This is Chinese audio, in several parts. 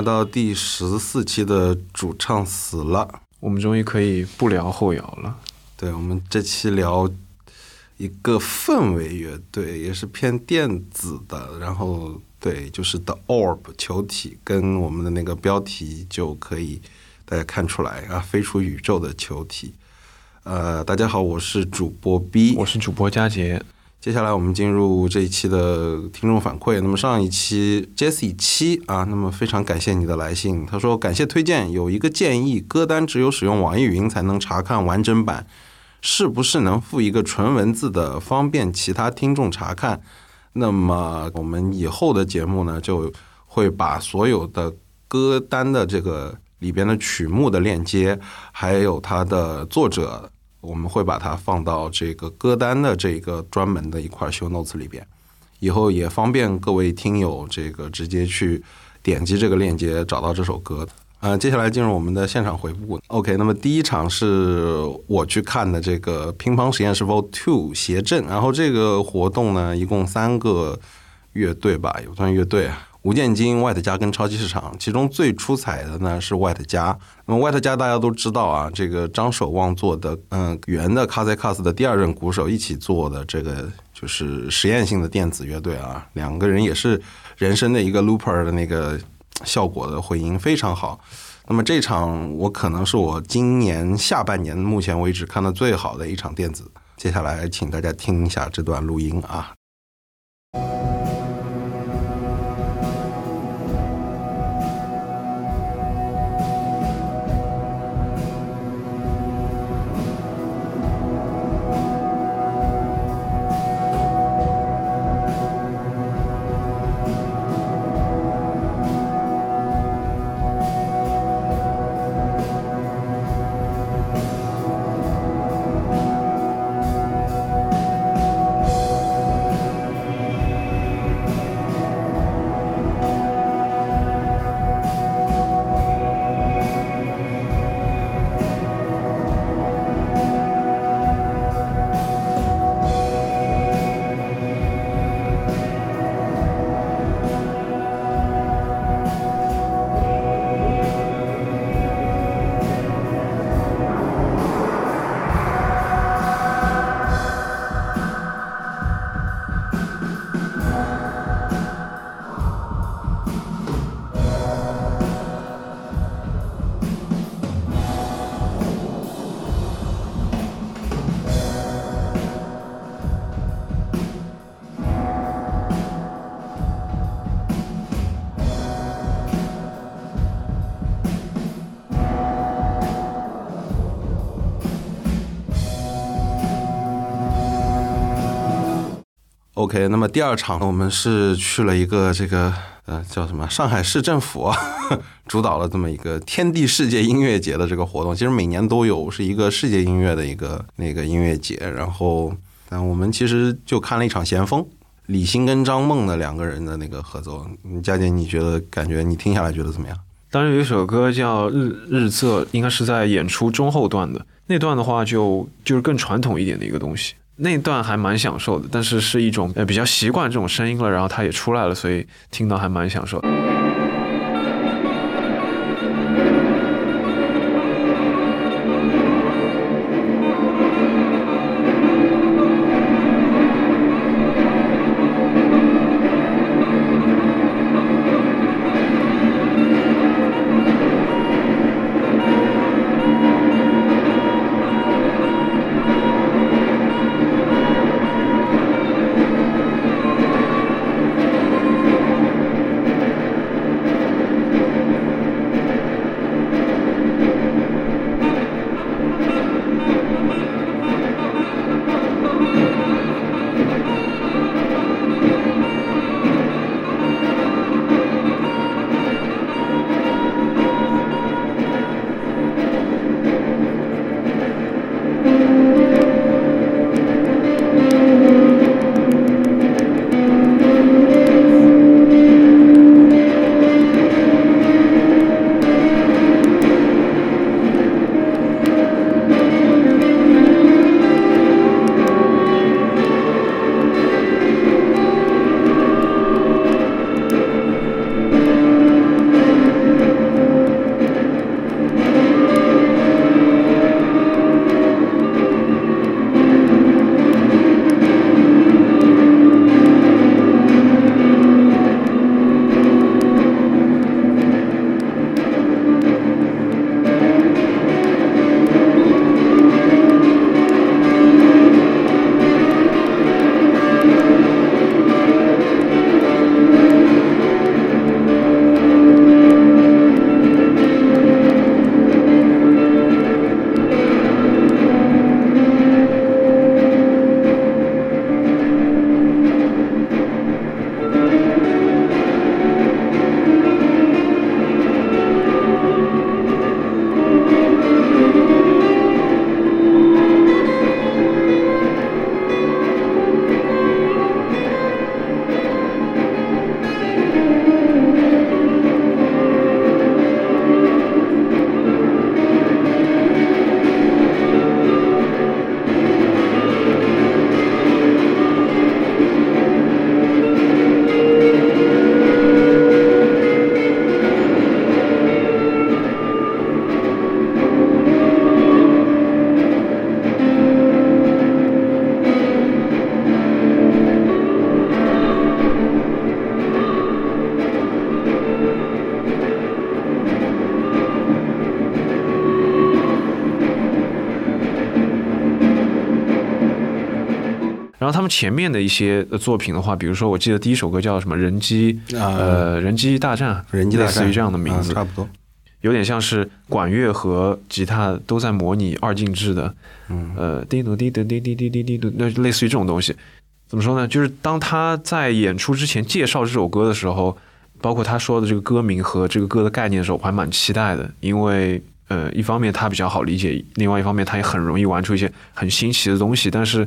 来到第十四期的主唱死了。我们终于可以不聊后摇了。对，我们这期聊一个氛围乐队，也是偏电子的。然后，对，就是 The Orb 球体，跟我们的那个标题就可以大家看出来啊，飞出宇宙的球体。呃，大家好，我是主播 B，我是主播佳杰。接下来我们进入这一期的听众反馈。那么上一期 Jesse 七啊，那么非常感谢你的来信。他说感谢推荐，有一个建议，歌单只有使用网易云才能查看完整版，是不是能附一个纯文字的，方便其他听众查看？那么我们以后的节目呢，就会把所有的歌单的这个里边的曲目的链接，还有它的作者。我们会把它放到这个歌单的这个专门的一块 show notes 里边，以后也方便各位听友这个直接去点击这个链接找到这首歌。呃，接下来进入我们的现场回顾。OK，那么第一场是我去看的这个乒乓实验室 Vol Two 协阵，然后这个活动呢一共三个乐队吧，有段乐队啊。吴建金、外特加跟超级市场，其中最出彩的呢是外特加。那么外特加大家都知道啊，这个张守望做的，嗯，原的卡塞卡斯的第二任鼓手一起做的这个就是实验性的电子乐队啊，两个人也是人生的一个 looper 的那个效果的回音非常好。那么这场我可能是我今年下半年目前为止看的最好的一场电子。接下来请大家听一下这段录音啊。OK，那么第二场呢，我们是去了一个这个呃叫什么上海市政府 主导了这么一个天地世界音乐节的这个活动。其实每年都有，是一个世界音乐的一个那个音乐节。然后，但我们其实就看了一场咸丰李欣跟张梦的两个人的那个合奏。佳姐，你觉得感觉你听下来觉得怎么样？当时有一首歌叫《日日色》，应该是在演出中后段的那段的话，就就是更传统一点的一个东西。那段还蛮享受的，但是是一种呃比较习惯这种声音了，然后它也出来了，所以听到还蛮享受。前面的一些呃作品的话，比如说我记得第一首歌叫什么“人机”，呃，“人机大战”，人机大战，类似于这样的名字，差不多，有点像是管乐和吉他都在模拟二进制的，嗯，呃，滴嘟滴嘟滴滴滴滴滴嘟，那类似于这种东西。怎么说呢？就是当他在演出之前介绍这首歌的时候，包括他说的这个歌名和这个歌的概念的时候，我还蛮期待的，因为呃，一方面他比较好理解，另外一方面他也很容易玩出一些很新奇的东西。但是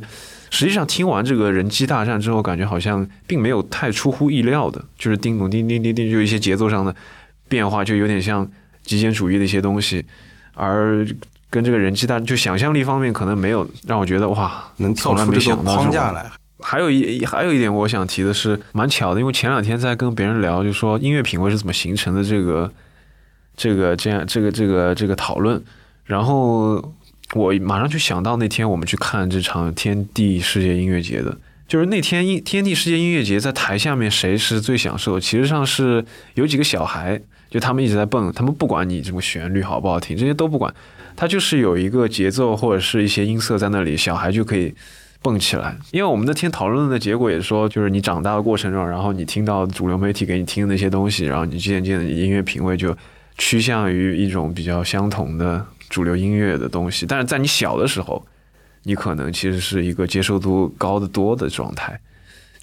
实际上听完这个人机大战之后，感觉好像并没有太出乎意料的，就是叮咚叮叮叮叮，就一些节奏上的变化，就有点像极简主义的一些东西，而跟这个人机大就想象力方面可能没有让我觉得哇，能跳出这个框架来。还有一还有一点我想提的是，蛮巧的，因为前两天在跟别人聊，就说音乐品味是怎么形成的这个这个这样这个这个这个讨论，然后我马上就想到那天我们去看这场天地世界音乐节的，就是那天音天地世界音乐节在台下面谁是最享受？其实上是有几个小孩，就他们一直在蹦，他们不管你什么旋律好不好听，这些都不管，他就是有一个节奏或者是一些音色在那里，小孩就可以。蹦起来，因为我们那天讨论的结果也说，就是你长大的过程中，然后你听到主流媒体给你听的那些东西，然后你渐渐的音乐品味就趋向于一种比较相同的主流音乐的东西。但是在你小的时候，你可能其实是一个接受度高得多的状态。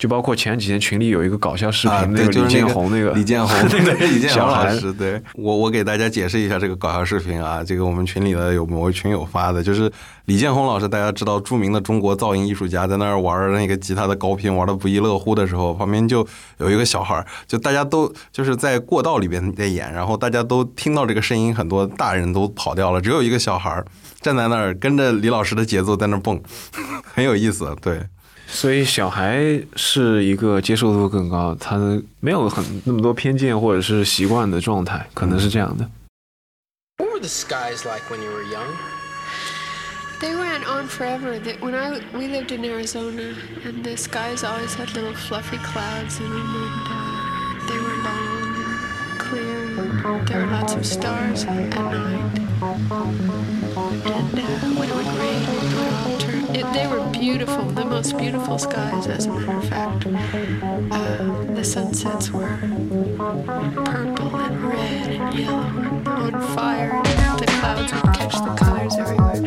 就包括前几天群里有一个搞笑视频，那个李建宏那个李建宏那个 李建宏老师，对我我给大家解释一下这个搞笑视频啊，这个我们群里的有某位群友发的，就是李建宏老师，大家知道著名的中国噪音艺术家，在那儿玩那个吉他的高频玩的不亦乐乎的时候，旁边就有一个小孩，就大家都就是在过道里边在演，然后大家都听到这个声音，很多大人都跑掉了，只有一个小孩站在那儿跟着李老师的节奏在那蹦，很有意思，对。所以小孩是一个接受度更高，他没有很那么多偏见或者是习惯的状态，可能是这样的。What were the skies like when you were young? They went on forever. When I we lived in Arizona, and the skies always had little fluffy clouds in them, and uh, they were long and clear. And there were lots of stars at night. And uh, when it would rain, it they were beautiful, the most beautiful skies, as a matter of fact. Uh, the sunsets were purple and red and yellow and on fire, and the clouds would catch the colors everywhere.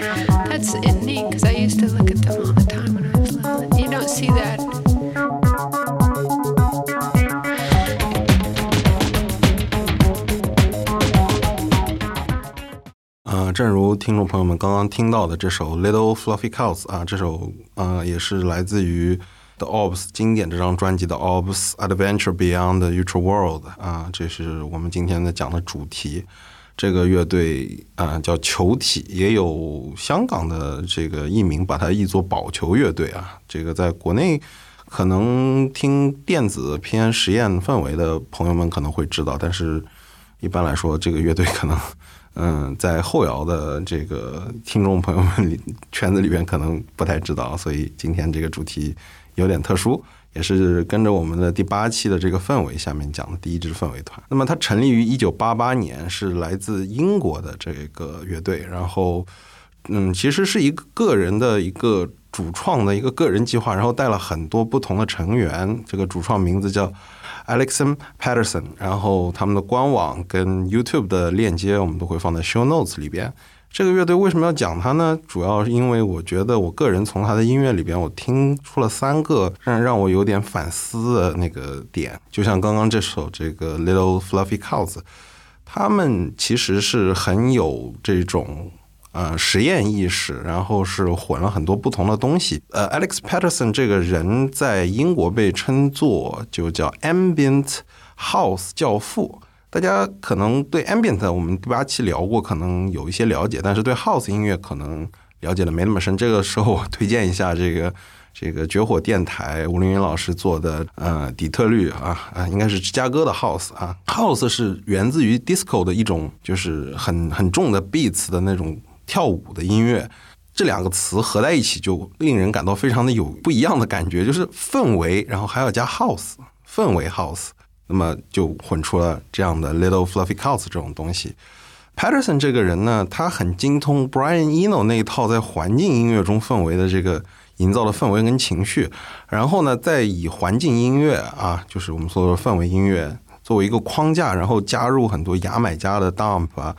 That's neat because I used to look at them all the time when I was little. You don't see that 正如听众朋友们刚刚听到的这首《Little Fluffy Cows》啊，这首啊也是来自于 The Orbs 经典这张专辑的《Orbs Adventure Beyond the Ultra World》啊，这是我们今天的讲的主题。这个乐队啊叫球体，也有香港的这个译名，把它译作宝球乐队啊。这个在国内可能听电子偏实验氛围的朋友们可能会知道，但是一般来说，这个乐队可能。嗯，在后摇的这个听众朋友们里圈子里边，可能不太知道，所以今天这个主题有点特殊，也是跟着我们的第八期的这个氛围下面讲的第一支氛围团。那么它成立于一九八八年，是来自英国的这个乐队，然后嗯，其实是一个个人的一个主创的一个个人计划，然后带了很多不同的成员，这个主创名字叫。Alexon Patterson，然后他们的官网跟 YouTube 的链接我们都会放在 Show Notes 里边。这个乐队为什么要讲它呢？主要是因为我觉得我个人从他的音乐里边，我听出了三个让让我有点反思的那个点。就像刚刚这首这个 Little Fluffy Cows，他们其实是很有这种。呃，实验意识，然后是混了很多不同的东西。呃，Alex Patterson 这个人在英国被称作就叫 Ambient House 教父。大家可能对 Ambient 我们第八期聊过，可能有一些了解，但是对 House 音乐可能了解的没那么深。这个时候我推荐一下这个这个绝火电台吴凌云老师做的呃底特律啊啊，应该是芝加哥的 House 啊，House 是源自于 Disco 的一种，就是很很重的 Beats 的那种。跳舞的音乐，这两个词合在一起就令人感到非常的有不一样的感觉，就是氛围，然后还要加 house 氛围 house，那么就混出了这样的 little fluffy cows 这种东西。Patterson 这个人呢，他很精通 Brian Eno 那一套在环境音乐中氛围的这个营造的氛围跟情绪，然后呢，再以环境音乐啊，就是我们所说的氛围音乐作为一个框架，然后加入很多牙买加的 dump 啊，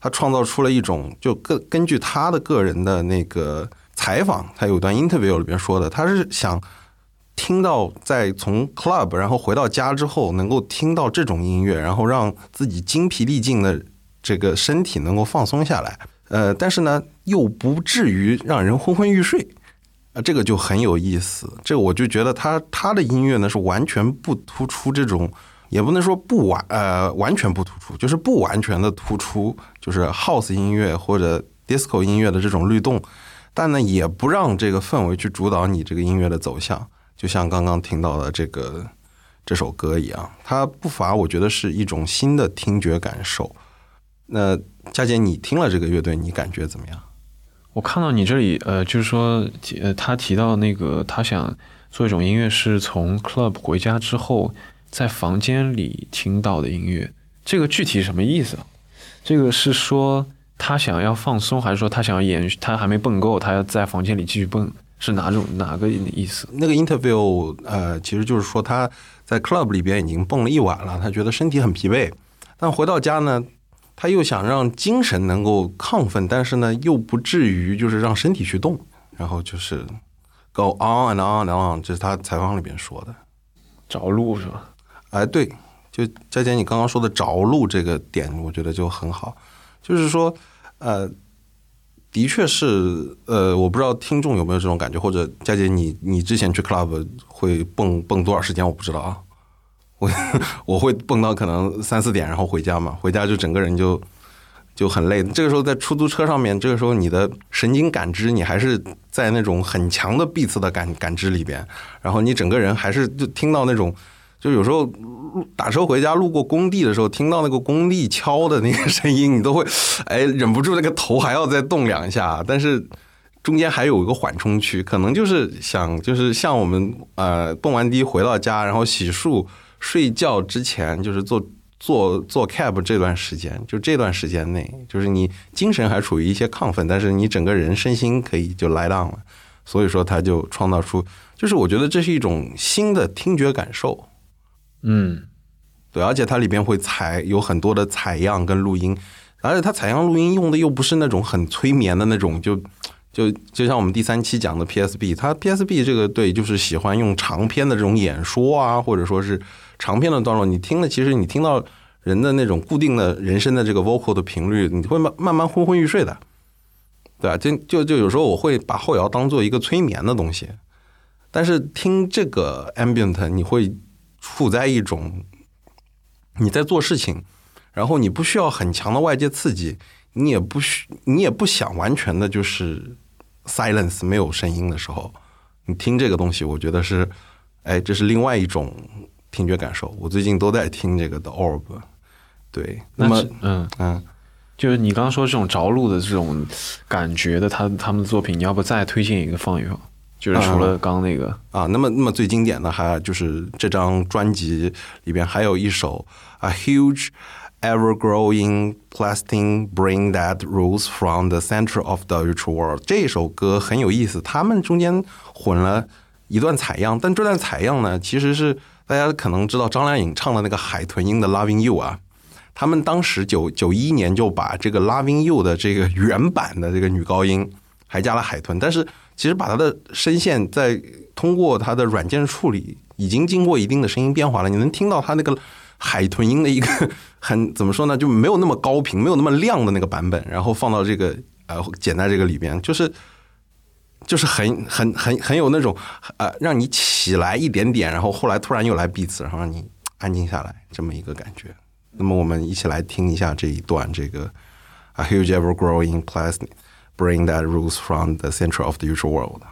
他创造出了一种就根根据他的个人的那个采访，他有段 interview 里边说的，他是想听到在从 club 然后回到家之后，能够听到这种音乐，然后让自己精疲力尽的这个身体能够放松下来，呃，但是呢，又不至于让人昏昏欲睡。啊，这个就很有意思。这个我就觉得他他的音乐呢是完全不突出这种，也不能说不完呃完全不突出，就是不完全的突出，就是 house 音乐或者 disco 音乐的这种律动，但呢也不让这个氛围去主导你这个音乐的走向。就像刚刚听到的这个这首歌一样，它不乏我觉得是一种新的听觉感受。那佳姐，你听了这个乐队，你感觉怎么样？我看到你这里，呃，就是说，呃，他提到那个他想做一种音乐，是从 club 回家之后在房间里听到的音乐。这个具体什么意思？这个是说他想要放松，还是说他想要延续？他还没蹦够，他要在房间里继续蹦？是哪种哪个意思？那个 interview，呃，其实就是说他在 club 里边已经蹦了一晚了，他觉得身体很疲惫，但回到家呢，他又想让精神能够亢奋，但是呢，又不至于就是让身体去动，然后就是 go on and on and on，这是他采访里边说的。着陆是吧？哎，对，就佳姐你刚刚说的着陆这个点，我觉得就很好，就是说，呃。的确是，呃，我不知道听众有没有这种感觉，或者佳姐，你你之前去 club 会蹦蹦多少时间？我不知道啊，我 我会蹦到可能三四点，然后回家嘛，回家就整个人就就很累。这个时候在出租车上面，这个时候你的神经感知你还是在那种很强的 beats 的感感知里边，然后你整个人还是就听到那种。就有时候打车回家路过工地的时候，听到那个工地敲的那个声音，你都会哎忍不住那个头还要再动两下。但是中间还有一个缓冲区，可能就是想就是像我们呃蹦完迪回到家，然后洗漱睡觉之前，就是坐坐坐 cab 这段时间，就这段时间内，就是你精神还处于一些亢奋，但是你整个人身心可以就来档了。所以说他就创造出，就是我觉得这是一种新的听觉感受。嗯，对，而且它里边会采有很多的采样跟录音，而且它采样录音用的又不是那种很催眠的那种，就就就像我们第三期讲的 PSB，它 PSB 这个对就是喜欢用长篇的这种演说啊，或者说是长篇的段落，你听了，其实你听到人的那种固定的人声的这个 vocal 的频率，你会慢慢慢昏昏欲睡的，对吧？就就就有时候我会把后摇当做一个催眠的东西，但是听这个 ambient 你会。处在一种你在做事情，然后你不需要很强的外界刺激，你也不需你也不想完全的就是 silence 没有声音的时候，你听这个东西，我觉得是，哎，这是另外一种听觉感受。我最近都在听这个的 Orb，对，那么嗯嗯，就是你刚刚说这种着陆的这种感觉的，他他们的作品，你要不再推荐一个放一放？就是除了刚刚那个啊，那么那么最经典的还就是这张专辑里边还有一首 A huge ever growing plastic brain that rose from the center of the virtual world。这首歌很有意思，他们中间混了一段采样，但这段采样呢，其实是大家可能知道张靓颖唱的那个海豚音的 Loving You 啊，他们当时九九一年就把这个 Loving You 的这个原版的这个女高音还加了海豚，但是。其实把它的声线在通过它的软件处理，已经经过一定的声音变化了。你能听到它那个海豚音的一个很怎么说呢？就没有那么高频，没有那么亮的那个版本，然后放到这个呃剪在这个里边，就是就是很很很很有那种呃让你起来一点点，然后后来突然又来闭嘴然后让你安静下来这么一个感觉。那么我们一起来听一下这一段这个 A huge ever growing plastic。Bring that rules from the center of the usual world.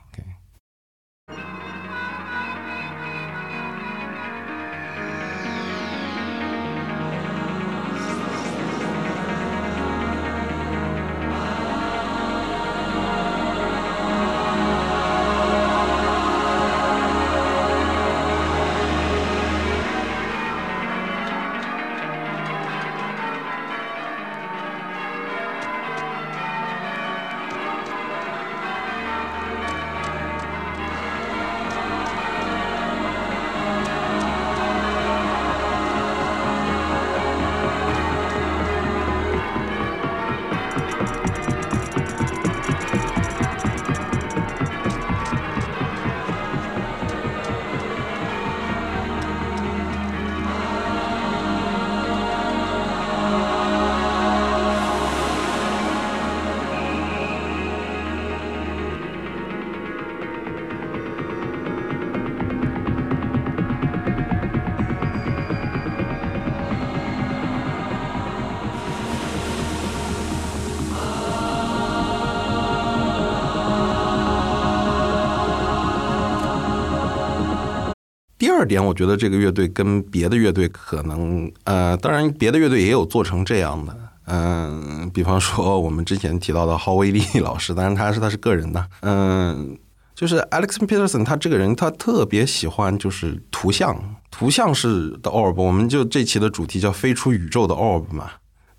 第二点，我觉得这个乐队跟别的乐队可能，呃，当然别的乐队也有做成这样的，嗯、比方说我们之前提到的郝威利老师，当然他是他是个人的，嗯、就是 Alex Peterson 他这个人，他特别喜欢就是图像，图像是的 orb，我们就这期的主题叫飞出宇宙的 orb 嘛，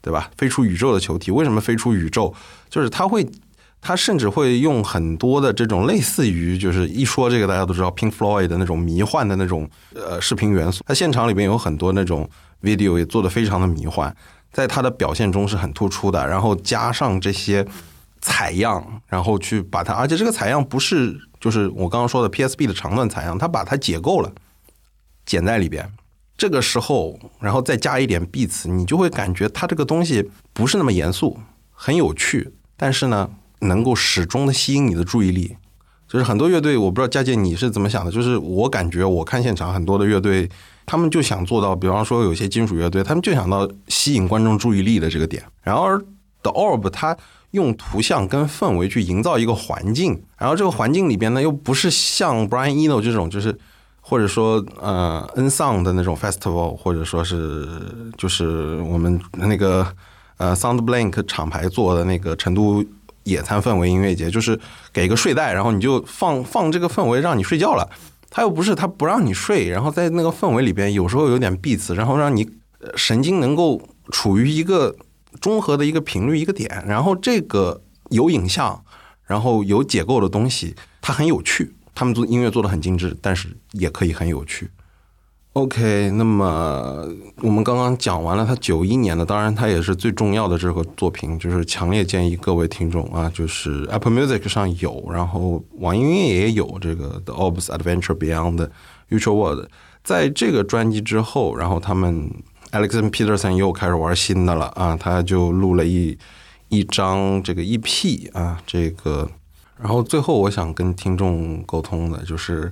对吧？飞出宇宙的球体，为什么飞出宇宙？就是他会，他甚至会用很多的这种类似于，就是一说这个大家都知道 Pink Floyd 的那种迷幻的那种呃视频元素。他现场里边有很多那种 video 也做的非常的迷幻，在他的表现中是很突出的。然后加上这些采样，然后去把它，而且这个采样不是就是我刚刚说的 PSB 的长段采样，他把它解构了，剪在里边。这个时候，然后再加一点 beats，你就会感觉它这个东西不是那么严肃，很有趣，但是呢，能够始终的吸引你的注意力。就是很多乐队，我不知道佳姐你是怎么想的，就是我感觉我看现场很多的乐队，他们就想做到，比方说有些金属乐队，他们就想到吸引观众注意力的这个点。然而 The Orb 它用图像跟氛围去营造一个环境，然后这个环境里边呢，又不是像 Brian Eno 这种，就是或者说呃 N Sound 的那种 festival，或者说是就是我们那个呃 Sound Blank 厂牌做的那个成都野餐氛围音乐节，就是给一个睡袋，然后你就放放这个氛围让你睡觉了。他又不是他不让你睡，然后在那个氛围里边，有时候有点 beats，然后让你神经能够处于一个中和的一个频率一个点，然后这个有影像，然后有解构的东西，它很有趣。他们做音乐做的很精致，但是也可以很有趣。OK，那么我们刚刚讲完了他九一年的，当然他也是最重要的这个作品，就是强烈建议各位听众啊，就是 Apple Music 上有，然后网易云音乐也有这个 The Orbs Adventure Beyond Future World。在这个专辑之后，然后他们 Alex Peterson 又开始玩新的了啊，他就录了一一张这个 EP 啊，这个，然后最后我想跟听众沟通的就是。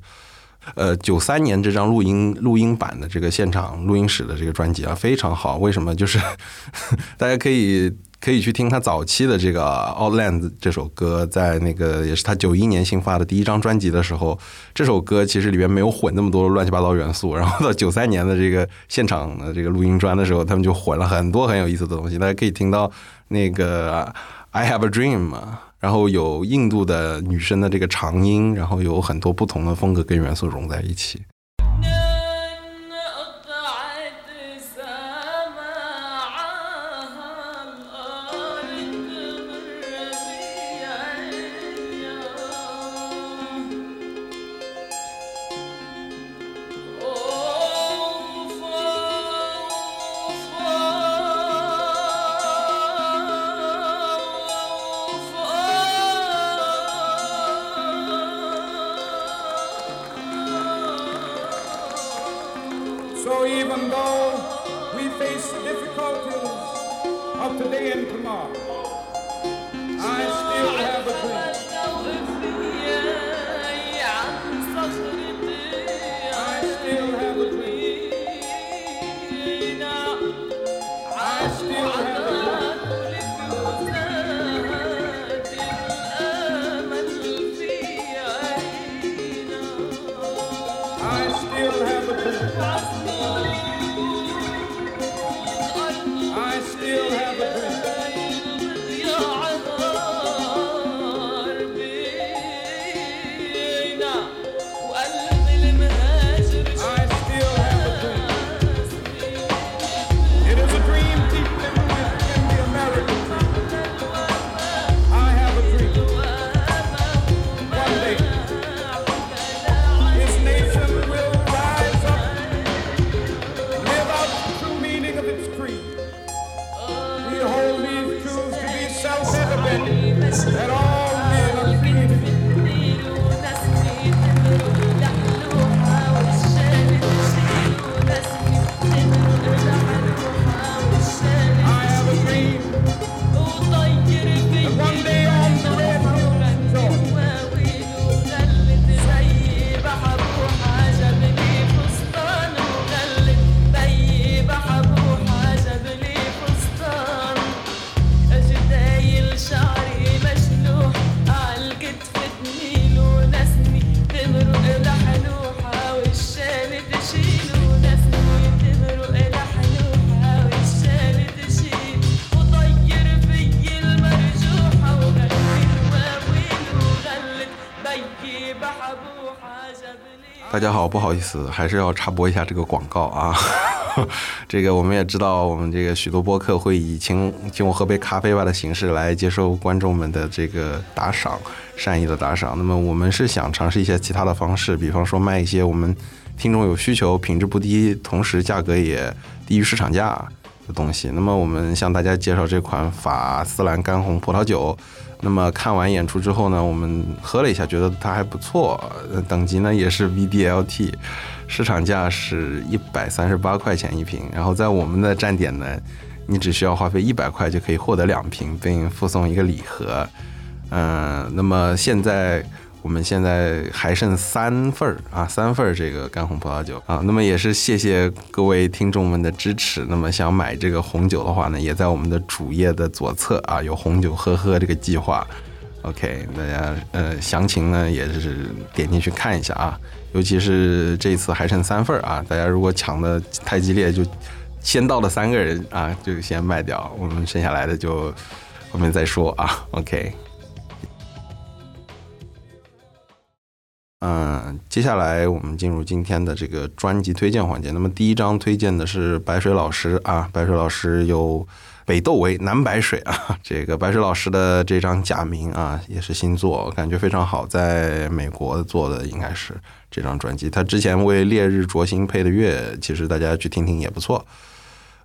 呃，九三年这张录音录音版的这个现场录音室的这个专辑啊，非常好。为什么？就是 大家可以可以去听他早期的这个《Outland》这首歌，在那个也是他九一年新发的第一张专辑的时候，这首歌其实里边没有混那么多乱七八糟元素。然后到九三年的这个现场的这个录音专的时候，他们就混了很多很有意思的东西。大家可以听到那个《I Have a Dream》啊。然后有印度的女生的这个长音，然后有很多不同的风格跟元素融在一起。大家好，不好意思，还是要插播一下这个广告啊。这个我们也知道，我们这个许多播客会以请请我喝杯咖啡吧的形式来接受观众们的这个打赏，善意的打赏。那么我们是想尝试一些其他的方式，比方说卖一些我们听众有需求、品质不低，同时价格也低于市场价的东西。那么我们向大家介绍这款法斯兰干红葡萄酒。那么看完演出之后呢，我们喝了一下，觉得它还不错，等级呢也是 VDLT，市场价是一百三十八块钱一瓶，然后在我们的站点呢，你只需要花费一百块就可以获得两瓶，并附送一个礼盒。嗯、那么现在我们现在还剩三份儿啊，三份儿这个干红葡萄酒啊。那么也是谢谢各位听众们的支持。那么想买这个红酒的话呢，也在我们的主页的左侧啊，有红酒喝喝这个计划。OK，大家呃详情呢也是点进去看一下啊，尤其是这次还剩三份儿啊，大家如果抢的太激烈，就先到的三个人啊就先卖掉，我们剩下来的就后面再说啊。OK。嗯，接下来我们进入今天的这个专辑推荐环节。那么第一张推荐的是白水老师啊，白水老师有北窦为南白水啊，这个白水老师的这张假名啊，也是新作，感觉非常好，在美国做的应该是这张专辑。他之前为《烈日灼心》配的乐，其实大家去听听也不错。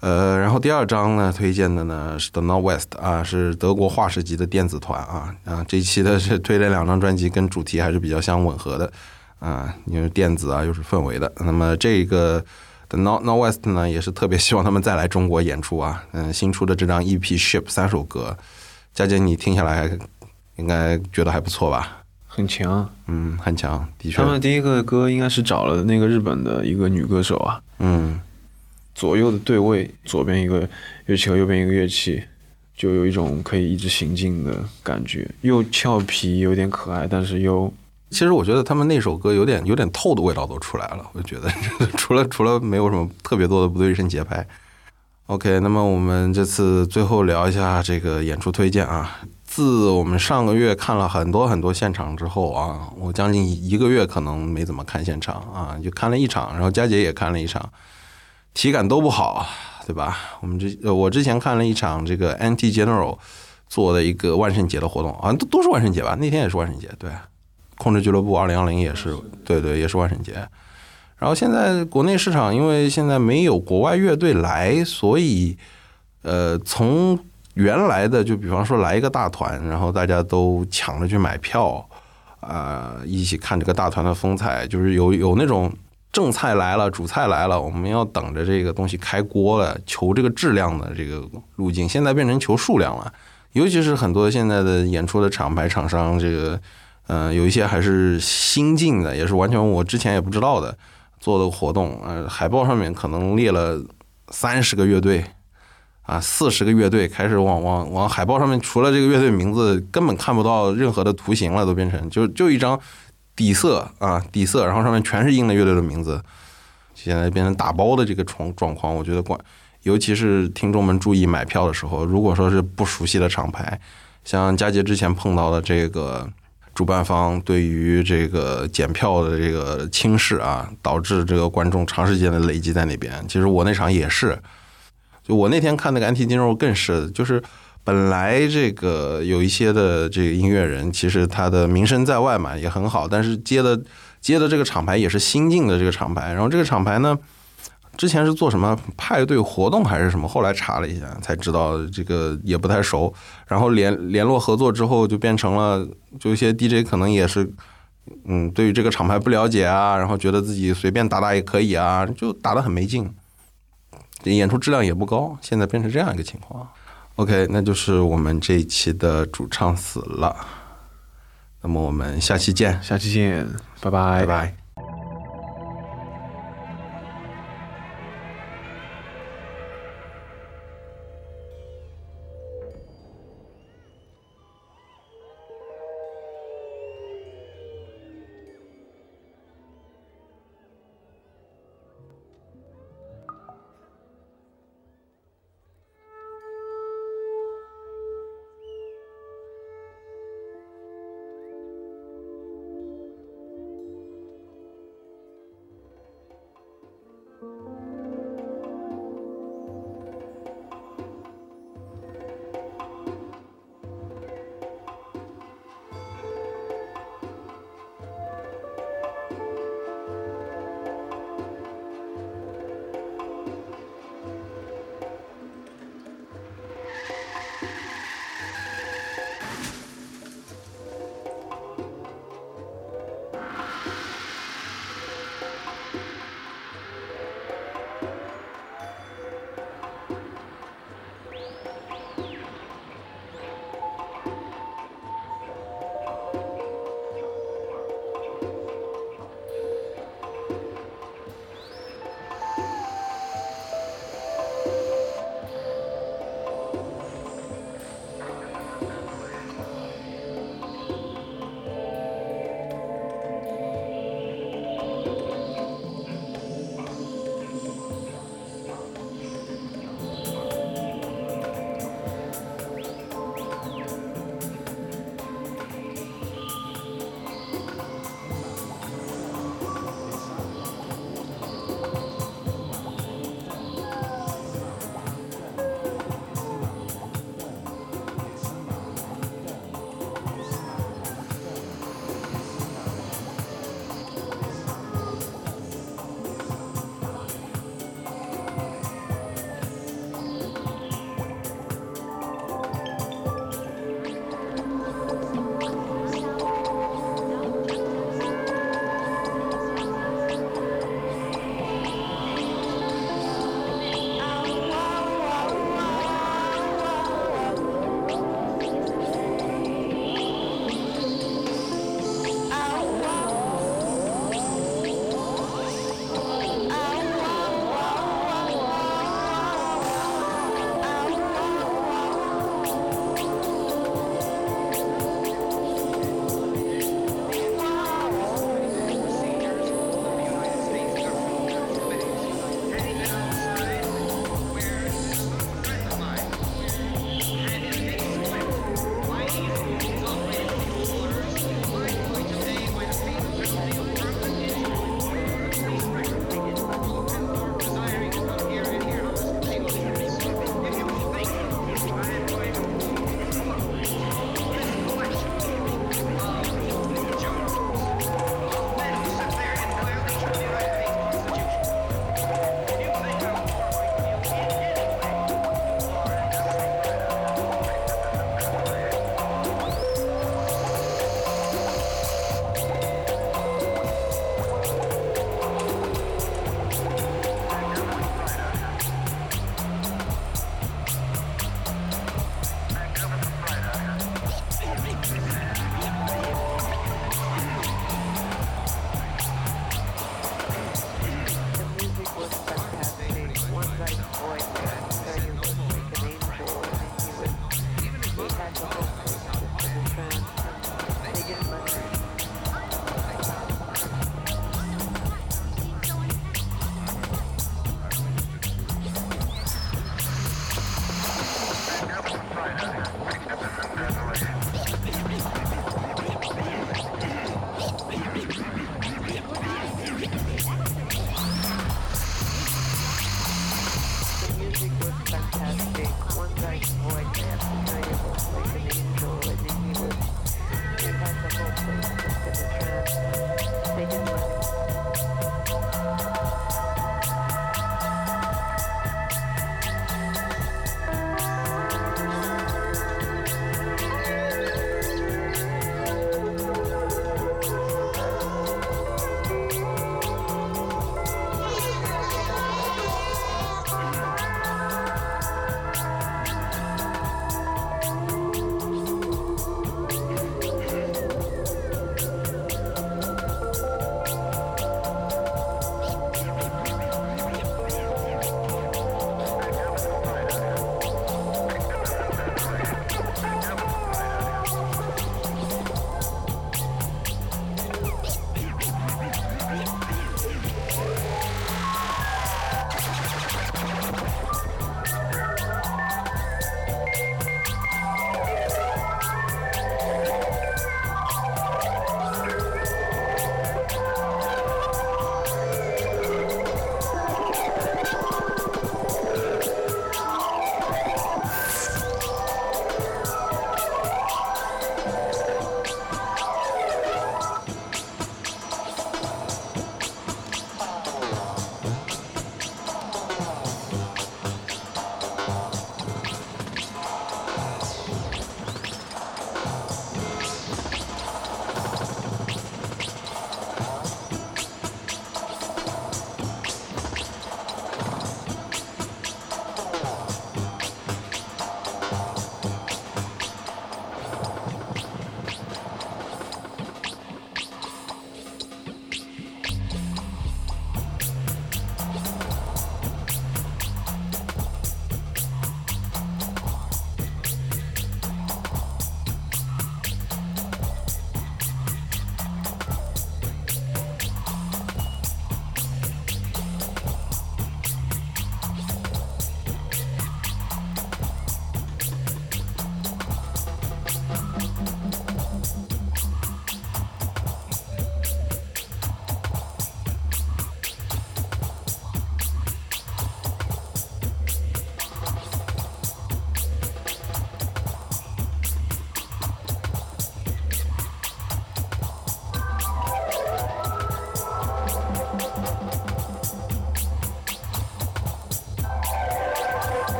呃，然后第二张呢，推荐的呢是 The Northwest 啊，是德国化石级的电子团啊啊，这一期的是推了两张专辑，跟主题还是比较相吻合的啊，因为电子啊又是氛围的。那么这个 The North Northwest 呢，也是特别希望他们再来中国演出啊，嗯，新出的这张 EP Ship 三首歌，佳姐你听下来应该觉得还不错吧？很强。嗯，很强，的确他，们第一个歌应该是找了那个日本的一个女歌手啊，嗯左右的对位，左边一个乐器和右边一个乐器，就有一种可以一直行进的感觉，又俏皮，有点可爱，但是又其实我觉得他们那首歌有点有点透的味道都出来了，我觉得 除了除了没有什么特别多的不对称节拍。OK，那么我们这次最后聊一下这个演出推荐啊。自我们上个月看了很多很多现场之后啊，我将近一个月可能没怎么看现场啊，就看了一场，然后佳姐也看了一场，体感都不好，对吧？我们之呃我之前看了一场这个 Anti General 做的一个万圣节的活动，好像都都是万圣节吧？那天也是万圣节，对。控制俱乐部二零二零也是，对对，也是万圣节。然后现在国内市场，因为现在没有国外乐队来，所以呃，从原来的就比方说来一个大团，然后大家都抢着去买票，啊、一起看这个大团的风采，就是有有那种正菜来了，主菜来了，我们要等着这个东西开锅了，求这个质量的这个路径，现在变成求数量了。尤其是很多现在的演出的厂牌厂商，这个嗯、有一些还是新进的，也是完全我之前也不知道的做的活动，呃，海报上面可能列了三十个乐队。啊，四十个乐队开始往往往海报上面，除了这个乐队名字，根本看不到任何的图形了，都变成就就一张底色啊，底色，然后上面全是印了乐队的名字，现在变成打包的这个状状况，我觉得管，尤其是听众们注意买票的时候，如果说是不熟悉的厂牌，像佳杰之前碰到的这个主办方对于这个检票的这个轻视啊，导致这个观众长时间的累积在那边。其实我那场也是，就我那天看那个安提金肉更是，就是本来这个有一些的这个音乐人，其实他的名声在外嘛也很好，但是接的接的这个厂牌也是新进的这个厂牌，然后这个厂牌呢。之前是做什么派对活动还是什么？后来查了一下才知道，这个也不太熟。然后联联络合作之后，就变成了，就一些 DJ 可能也是，嗯，对于这个厂牌不了解啊，然后觉得自己随便打打也可以啊，就打得很没劲，演出质量也不高。现在变成这样一个情况。OK，那就是我们这一期的主唱死了。那么我们下期见，下期见，拜拜拜拜。